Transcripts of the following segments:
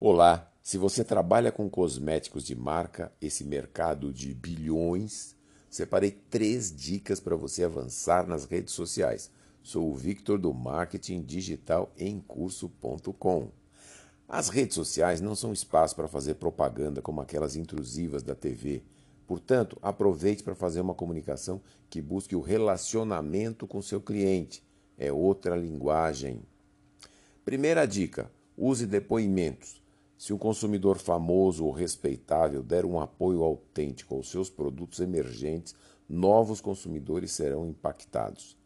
Olá, se você trabalha com cosméticos de marca, esse mercado de bilhões, separei três dicas para você avançar nas redes sociais. Sou o Victor do Marketing Digital em Curso.com. As redes sociais não são espaço para fazer propaganda como aquelas intrusivas da TV. Portanto, aproveite para fazer uma comunicação que busque o relacionamento com seu cliente. É outra linguagem. Primeira dica: use depoimentos. Se um consumidor famoso ou respeitável der um apoio autêntico aos seus produtos emergentes, novos consumidores serão impactados.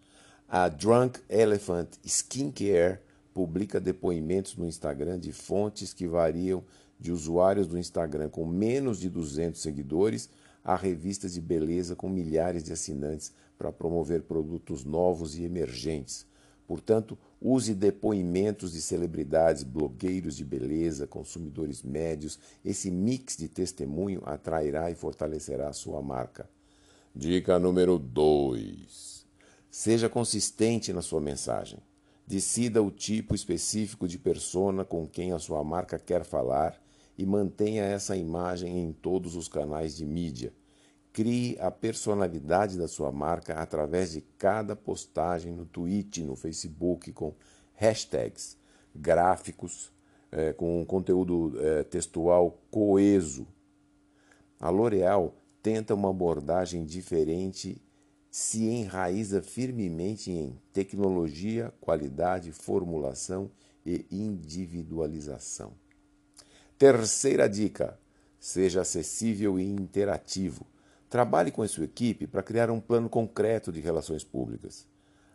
A Drunk Elephant Skincare publica depoimentos no Instagram de fontes que variam de usuários do Instagram com menos de 200 seguidores a revistas de beleza com milhares de assinantes para promover produtos novos e emergentes. Portanto, use depoimentos de celebridades, blogueiros de beleza, consumidores médios. Esse mix de testemunho atrairá e fortalecerá a sua marca. Dica número 2. Seja consistente na sua mensagem. Decida o tipo específico de persona com quem a sua marca quer falar e mantenha essa imagem em todos os canais de mídia. Crie a personalidade da sua marca através de cada postagem no Twitter, no Facebook, com hashtags, gráficos, é, com conteúdo é, textual coeso. A L'Oréal tenta uma abordagem diferente, se enraiza firmemente em tecnologia, qualidade, formulação e individualização. Terceira dica: seja acessível e interativo. Trabalhe com a sua equipe para criar um plano concreto de relações públicas.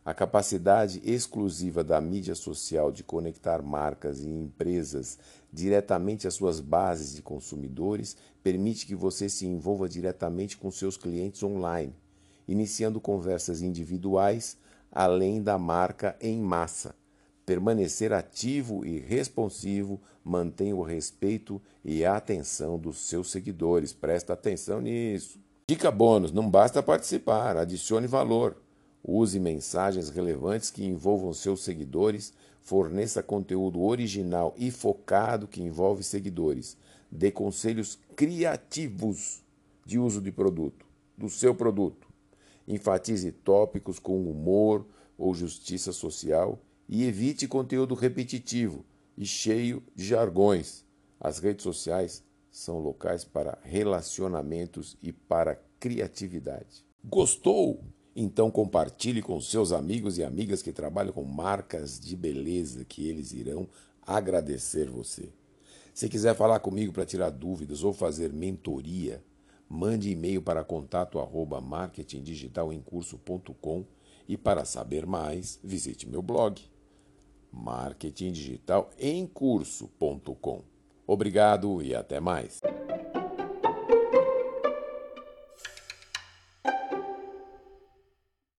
A capacidade exclusiva da mídia social de conectar marcas e empresas diretamente às suas bases de consumidores permite que você se envolva diretamente com seus clientes online, iniciando conversas individuais além da marca em massa. Permanecer ativo e responsivo mantém o respeito e a atenção dos seus seguidores. Presta atenção nisso. Dica bônus: não basta participar, adicione valor. Use mensagens relevantes que envolvam seus seguidores, forneça conteúdo original e focado que envolve seguidores. Dê conselhos criativos de uso de produto, do seu produto. Enfatize tópicos com humor ou justiça social e evite conteúdo repetitivo e cheio de jargões. As redes sociais são locais para relacionamentos e para criatividade. Gostou? Então compartilhe com seus amigos e amigas que trabalham com marcas de beleza que eles irão agradecer você. Se quiser falar comigo para tirar dúvidas ou fazer mentoria, mande e-mail para contato arroba e para saber mais, visite meu blog marketingdigitalemcurso.com. Obrigado e até mais.